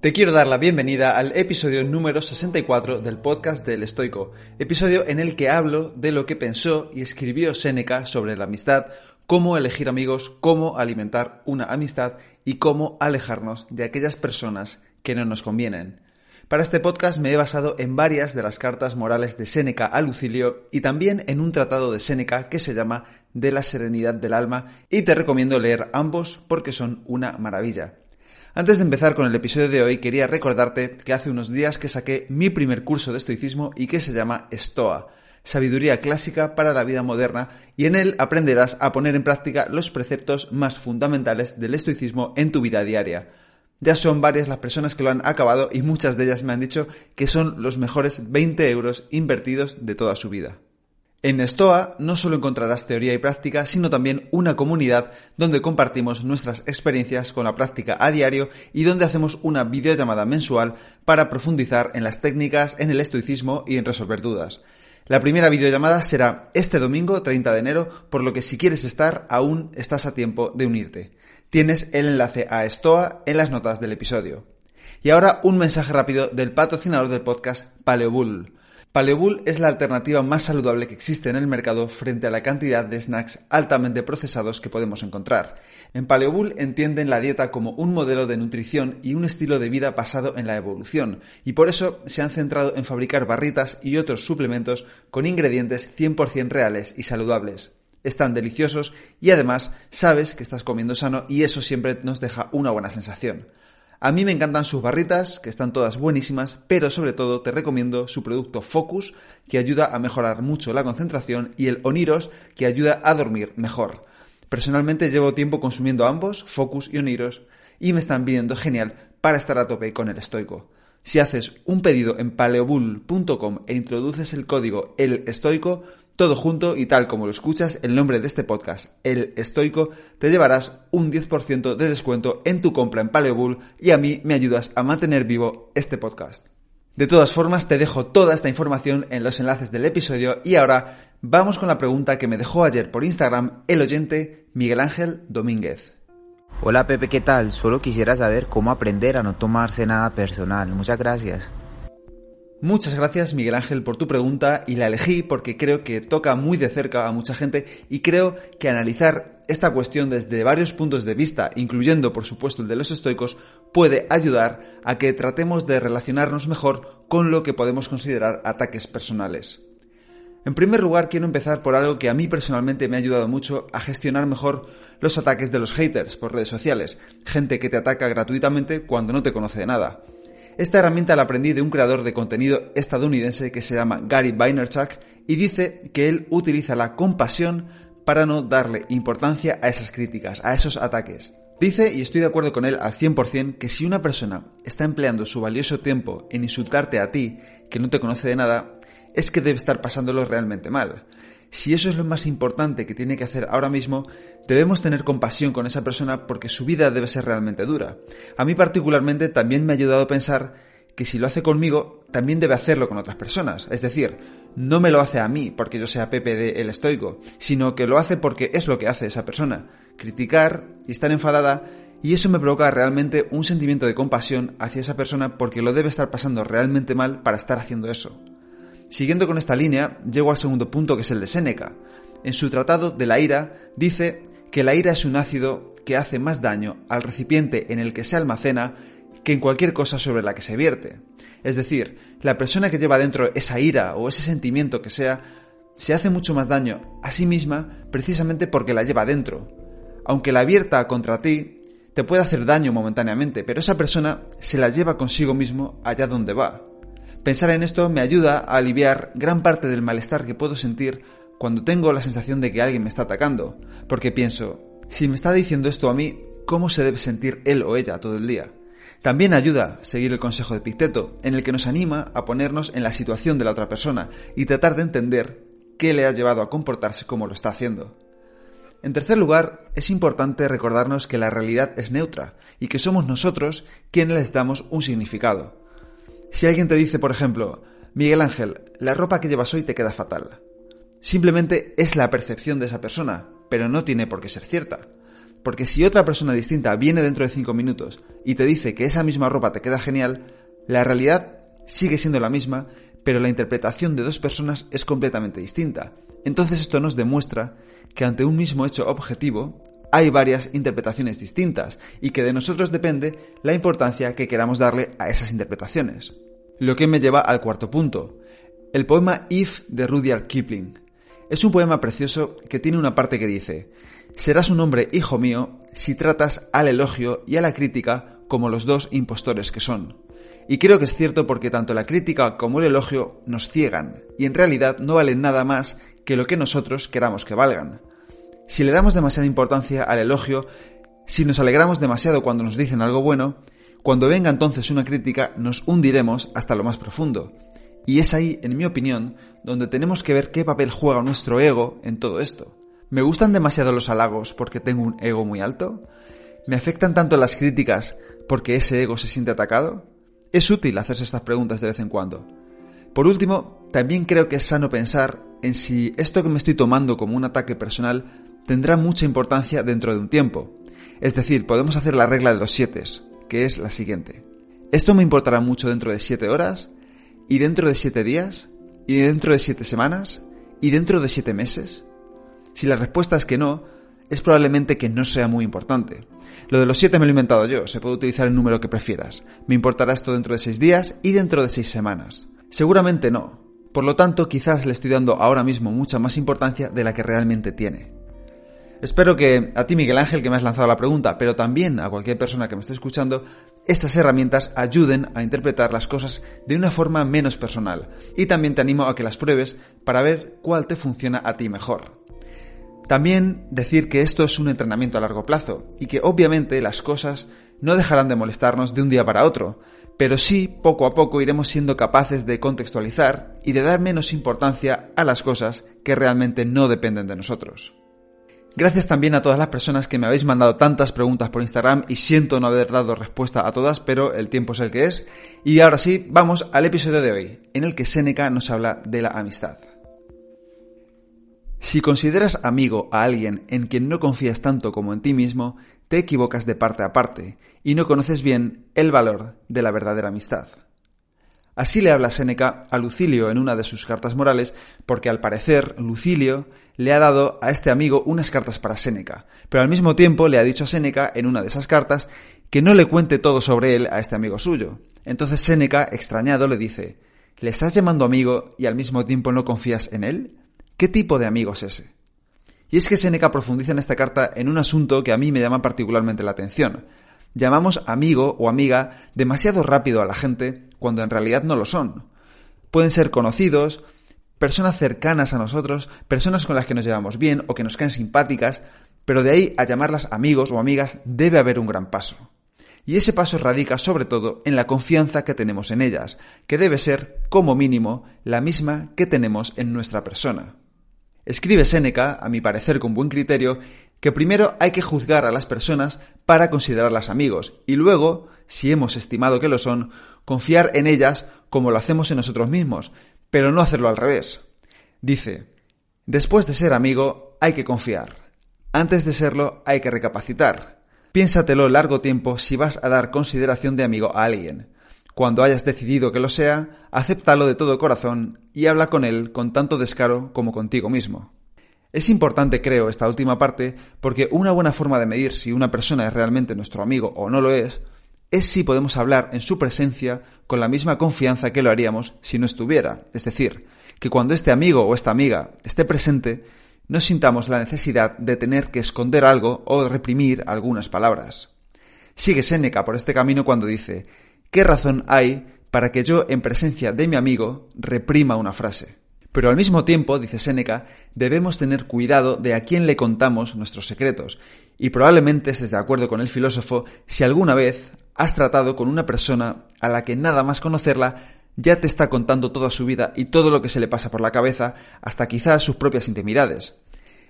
Te quiero dar la bienvenida al episodio número 64 del podcast del Estoico, episodio en el que hablo de lo que pensó y escribió Séneca sobre la amistad, cómo elegir amigos, cómo alimentar una amistad y cómo alejarnos de aquellas personas que no nos convienen. Para este podcast me he basado en varias de las cartas morales de Séneca a Lucilio y también en un tratado de Séneca que se llama De la Serenidad del Alma y te recomiendo leer ambos porque son una maravilla. Antes de empezar con el episodio de hoy, quería recordarte que hace unos días que saqué mi primer curso de estoicismo y que se llama Stoa, Sabiduría Clásica para la Vida Moderna, y en él aprenderás a poner en práctica los preceptos más fundamentales del estoicismo en tu vida diaria. Ya son varias las personas que lo han acabado y muchas de ellas me han dicho que son los mejores 20 euros invertidos de toda su vida. En Stoa no solo encontrarás teoría y práctica, sino también una comunidad donde compartimos nuestras experiencias con la práctica a diario y donde hacemos una videollamada mensual para profundizar en las técnicas, en el estoicismo y en resolver dudas. La primera videollamada será este domingo 30 de enero, por lo que si quieres estar, aún estás a tiempo de unirte. Tienes el enlace a Stoa en las notas del episodio. Y ahora un mensaje rápido del patrocinador del podcast Paleobull. Paleobull es la alternativa más saludable que existe en el mercado frente a la cantidad de snacks altamente procesados que podemos encontrar. En Paleobull entienden la dieta como un modelo de nutrición y un estilo de vida basado en la evolución, y por eso se han centrado en fabricar barritas y otros suplementos con ingredientes 100% reales y saludables. Están deliciosos y además sabes que estás comiendo sano y eso siempre nos deja una buena sensación. A mí me encantan sus barritas, que están todas buenísimas, pero sobre todo te recomiendo su producto Focus, que ayuda a mejorar mucho la concentración, y el Oniros, que ayuda a dormir mejor. Personalmente llevo tiempo consumiendo ambos, Focus y Oniros, y me están viendo genial para estar a tope con el estoico. Si haces un pedido en paleobull.com e introduces el código El Estoico, todo junto y tal como lo escuchas, el nombre de este podcast, El Estoico, te llevarás un 10% de descuento en tu compra en Paleobull y a mí me ayudas a mantener vivo este podcast. De todas formas, te dejo toda esta información en los enlaces del episodio y ahora vamos con la pregunta que me dejó ayer por Instagram el oyente Miguel Ángel Domínguez. Hola Pepe, ¿qué tal? Solo quisiera saber cómo aprender a no tomarse nada personal. Muchas gracias. Muchas gracias Miguel Ángel por tu pregunta y la elegí porque creo que toca muy de cerca a mucha gente y creo que analizar esta cuestión desde varios puntos de vista, incluyendo por supuesto el de los estoicos, puede ayudar a que tratemos de relacionarnos mejor con lo que podemos considerar ataques personales. En primer lugar, quiero empezar por algo que a mí personalmente me ha ayudado mucho a gestionar mejor los ataques de los haters por redes sociales, gente que te ataca gratuitamente cuando no te conoce de nada. Esta herramienta la aprendí de un creador de contenido estadounidense que se llama Gary Vaynerchuk y dice que él utiliza la compasión para no darle importancia a esas críticas, a esos ataques. Dice, y estoy de acuerdo con él al 100%, que si una persona está empleando su valioso tiempo en insultarte a ti, que no te conoce de nada, es que debe estar pasándolo realmente mal. Si eso es lo más importante que tiene que hacer ahora mismo, debemos tener compasión con esa persona porque su vida debe ser realmente dura. A mí particularmente también me ha ayudado a pensar que si lo hace conmigo, también debe hacerlo con otras personas. Es decir, no me lo hace a mí porque yo sea Pepe de El Estoico, sino que lo hace porque es lo que hace esa persona. Criticar y estar enfadada y eso me provoca realmente un sentimiento de compasión hacia esa persona porque lo debe estar pasando realmente mal para estar haciendo eso. Siguiendo con esta línea, llego al segundo punto que es el de Séneca. En su tratado de la ira dice que la ira es un ácido que hace más daño al recipiente en el que se almacena que en cualquier cosa sobre la que se vierte. Es decir, la persona que lleva dentro esa ira o ese sentimiento que sea, se hace mucho más daño a sí misma precisamente porque la lleva dentro. Aunque la vierta contra ti, te puede hacer daño momentáneamente, pero esa persona se la lleva consigo mismo allá donde va. Pensar en esto me ayuda a aliviar gran parte del malestar que puedo sentir cuando tengo la sensación de que alguien me está atacando, porque pienso, si me está diciendo esto a mí, ¿cómo se debe sentir él o ella todo el día? También ayuda seguir el consejo de Picteto, en el que nos anima a ponernos en la situación de la otra persona y tratar de entender qué le ha llevado a comportarse como lo está haciendo. En tercer lugar, es importante recordarnos que la realidad es neutra y que somos nosotros quienes les damos un significado. Si alguien te dice, por ejemplo, Miguel Ángel, la ropa que llevas hoy te queda fatal. Simplemente es la percepción de esa persona, pero no tiene por qué ser cierta. Porque si otra persona distinta viene dentro de 5 minutos y te dice que esa misma ropa te queda genial, la realidad sigue siendo la misma, pero la interpretación de dos personas es completamente distinta. Entonces esto nos demuestra que ante un mismo hecho objetivo hay varias interpretaciones distintas y que de nosotros depende la importancia que queramos darle a esas interpretaciones. Lo que me lleva al cuarto punto, el poema If de Rudyard Kipling. Es un poema precioso que tiene una parte que dice, Serás un hombre, hijo mío, si tratas al elogio y a la crítica como los dos impostores que son. Y creo que es cierto porque tanto la crítica como el elogio nos ciegan, y en realidad no valen nada más que lo que nosotros queramos que valgan. Si le damos demasiada importancia al elogio, si nos alegramos demasiado cuando nos dicen algo bueno, cuando venga entonces una crítica nos hundiremos hasta lo más profundo. Y es ahí, en mi opinión, donde tenemos que ver qué papel juega nuestro ego en todo esto. ¿Me gustan demasiado los halagos porque tengo un ego muy alto? ¿Me afectan tanto las críticas porque ese ego se siente atacado? Es útil hacerse estas preguntas de vez en cuando. Por último, también creo que es sano pensar en si esto que me estoy tomando como un ataque personal tendrá mucha importancia dentro de un tiempo. Es decir, podemos hacer la regla de los siete, que es la siguiente. ¿Esto me importará mucho dentro de siete horas? ¿Y dentro de siete días? ¿Y dentro de siete semanas? ¿Y dentro de siete meses? Si la respuesta es que no, es probablemente que no sea muy importante. Lo de los siete me lo he inventado yo, se puede utilizar el número que prefieras. Me importará esto dentro de seis días y dentro de seis semanas. Seguramente no. Por lo tanto, quizás le estoy dando ahora mismo mucha más importancia de la que realmente tiene. Espero que a ti, Miguel Ángel, que me has lanzado la pregunta, pero también a cualquier persona que me esté escuchando, estas herramientas ayuden a interpretar las cosas de una forma menos personal. Y también te animo a que las pruebes para ver cuál te funciona a ti mejor. También decir que esto es un entrenamiento a largo plazo y que obviamente las cosas no dejarán de molestarnos de un día para otro, pero sí poco a poco iremos siendo capaces de contextualizar y de dar menos importancia a las cosas que realmente no dependen de nosotros. Gracias también a todas las personas que me habéis mandado tantas preguntas por Instagram y siento no haber dado respuesta a todas, pero el tiempo es el que es. Y ahora sí, vamos al episodio de hoy, en el que Seneca nos habla de la amistad. Si consideras amigo a alguien en quien no confías tanto como en ti mismo, te equivocas de parte a parte y no conoces bien el valor de la verdadera amistad. Así le habla Séneca a Lucilio en una de sus cartas morales, porque al parecer Lucilio le ha dado a este amigo unas cartas para Séneca, pero al mismo tiempo le ha dicho a Séneca en una de esas cartas que no le cuente todo sobre él a este amigo suyo. Entonces Séneca, extrañado, le dice, ¿le estás llamando amigo y al mismo tiempo no confías en él? ¿Qué tipo de amigo es ese? Y es que Séneca profundiza en esta carta en un asunto que a mí me llama particularmente la atención, llamamos amigo o amiga demasiado rápido a la gente cuando en realidad no lo son. Pueden ser conocidos, personas cercanas a nosotros, personas con las que nos llevamos bien o que nos caen simpáticas, pero de ahí a llamarlas amigos o amigas debe haber un gran paso. Y ese paso radica sobre todo en la confianza que tenemos en ellas, que debe ser, como mínimo, la misma que tenemos en nuestra persona. Escribe Séneca, a mi parecer con buen criterio, que primero hay que juzgar a las personas para considerarlas amigos y luego, si hemos estimado que lo son, confiar en ellas como lo hacemos en nosotros mismos, pero no hacerlo al revés. Dice, después de ser amigo hay que confiar, antes de serlo hay que recapacitar. Piénsatelo largo tiempo si vas a dar consideración de amigo a alguien. Cuando hayas decidido que lo sea, acéptalo de todo corazón y habla con él con tanto descaro como contigo mismo. Es importante, creo, esta última parte, porque una buena forma de medir si una persona es realmente nuestro amigo o no lo es, es si podemos hablar en su presencia con la misma confianza que lo haríamos si no estuviera. Es decir, que cuando este amigo o esta amiga esté presente, no sintamos la necesidad de tener que esconder algo o reprimir algunas palabras. Sigue Séneca por este camino cuando dice, ¿qué razón hay para que yo en presencia de mi amigo reprima una frase? Pero al mismo tiempo, dice Séneca, debemos tener cuidado de a quién le contamos nuestros secretos, y probablemente estés de acuerdo con el filósofo si alguna vez has tratado con una persona a la que nada más conocerla ya te está contando toda su vida y todo lo que se le pasa por la cabeza, hasta quizás sus propias intimidades.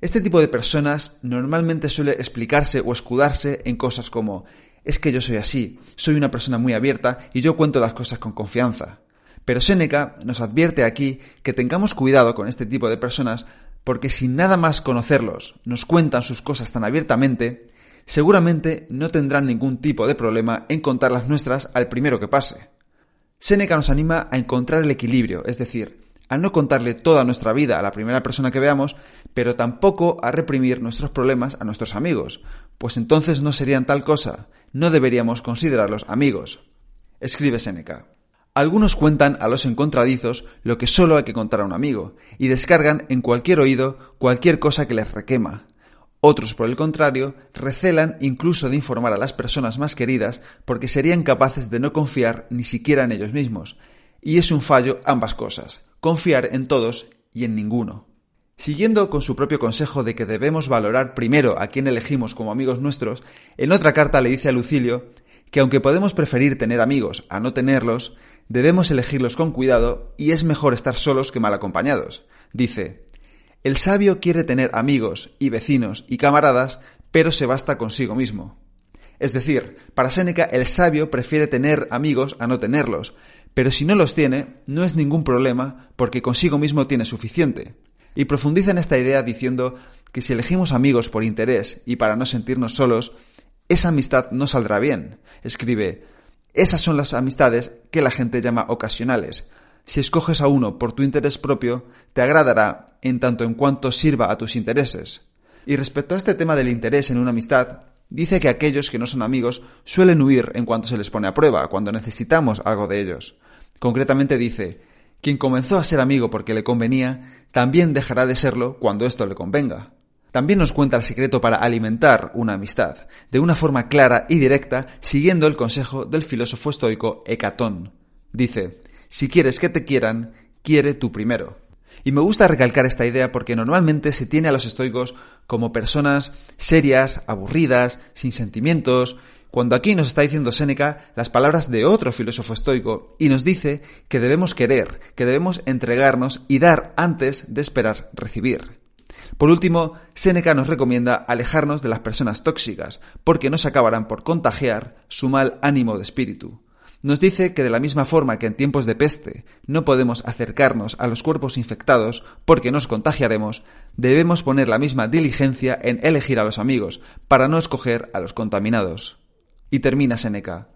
Este tipo de personas normalmente suele explicarse o escudarse en cosas como es que yo soy así, soy una persona muy abierta y yo cuento las cosas con confianza. Pero Séneca nos advierte aquí que tengamos cuidado con este tipo de personas porque si nada más conocerlos nos cuentan sus cosas tan abiertamente, seguramente no tendrán ningún tipo de problema en contar las nuestras al primero que pase. Séneca nos anima a encontrar el equilibrio, es decir, a no contarle toda nuestra vida a la primera persona que veamos, pero tampoco a reprimir nuestros problemas a nuestros amigos, pues entonces no serían tal cosa, no deberíamos considerarlos amigos. Escribe Séneca. Algunos cuentan a los encontradizos lo que solo hay que contar a un amigo, y descargan en cualquier oído cualquier cosa que les requema, otros, por el contrario, recelan incluso de informar a las personas más queridas porque serían capaces de no confiar ni siquiera en ellos mismos. Y es un fallo ambas cosas, confiar en todos y en ninguno. Siguiendo con su propio consejo de que debemos valorar primero a quien elegimos como amigos nuestros, en otra carta le dice a Lucilio que aunque podemos preferir tener amigos a no tenerlos, debemos elegirlos con cuidado y es mejor estar solos que mal acompañados. Dice, el sabio quiere tener amigos y vecinos y camaradas, pero se basta consigo mismo. Es decir, para Séneca el sabio prefiere tener amigos a no tenerlos, pero si no los tiene, no es ningún problema porque consigo mismo tiene suficiente. Y profundiza en esta idea diciendo que si elegimos amigos por interés y para no sentirnos solos, esa amistad no saldrá bien. Escribe, esas son las amistades que la gente llama ocasionales, si escoges a uno por tu interés propio, te agradará en tanto en cuanto sirva a tus intereses. Y respecto a este tema del interés en una amistad, dice que aquellos que no son amigos suelen huir en cuanto se les pone a prueba, cuando necesitamos algo de ellos. Concretamente dice, quien comenzó a ser amigo porque le convenía, también dejará de serlo cuando esto le convenga. También nos cuenta el secreto para alimentar una amistad, de una forma clara y directa, siguiendo el consejo del filósofo estoico Hecatón. Dice, si quieres que te quieran, quiere tú primero. Y me gusta recalcar esta idea porque normalmente se tiene a los estoicos como personas serias, aburridas, sin sentimientos, cuando aquí nos está diciendo Séneca las palabras de otro filósofo estoico y nos dice que debemos querer, que debemos entregarnos y dar antes de esperar recibir. Por último, Séneca nos recomienda alejarnos de las personas tóxicas, porque nos acabarán por contagiar su mal ánimo de espíritu. Nos dice que de la misma forma que en tiempos de peste no podemos acercarnos a los cuerpos infectados porque nos contagiaremos, debemos poner la misma diligencia en elegir a los amigos para no escoger a los contaminados. Y termina Seneca.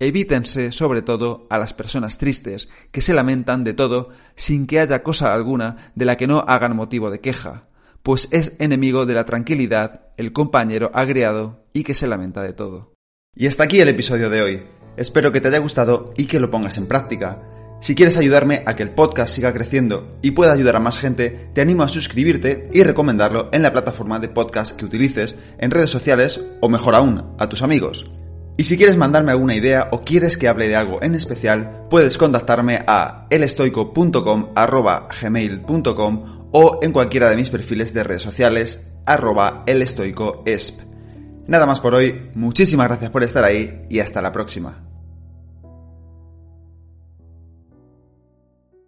Evítense, sobre todo, a las personas tristes, que se lamentan de todo sin que haya cosa alguna de la que no hagan motivo de queja, pues es enemigo de la tranquilidad el compañero agriado y que se lamenta de todo. Y hasta aquí el episodio de hoy. Espero que te haya gustado y que lo pongas en práctica. Si quieres ayudarme a que el podcast siga creciendo y pueda ayudar a más gente, te animo a suscribirte y recomendarlo en la plataforma de podcast que utilices, en redes sociales o mejor aún, a tus amigos. Y si quieres mandarme alguna idea o quieres que hable de algo en especial, puedes contactarme a elestoico.com o en cualquiera de mis perfiles de redes sociales arroba elestoicoesp. Nada más por hoy, muchísimas gracias por estar ahí y hasta la próxima.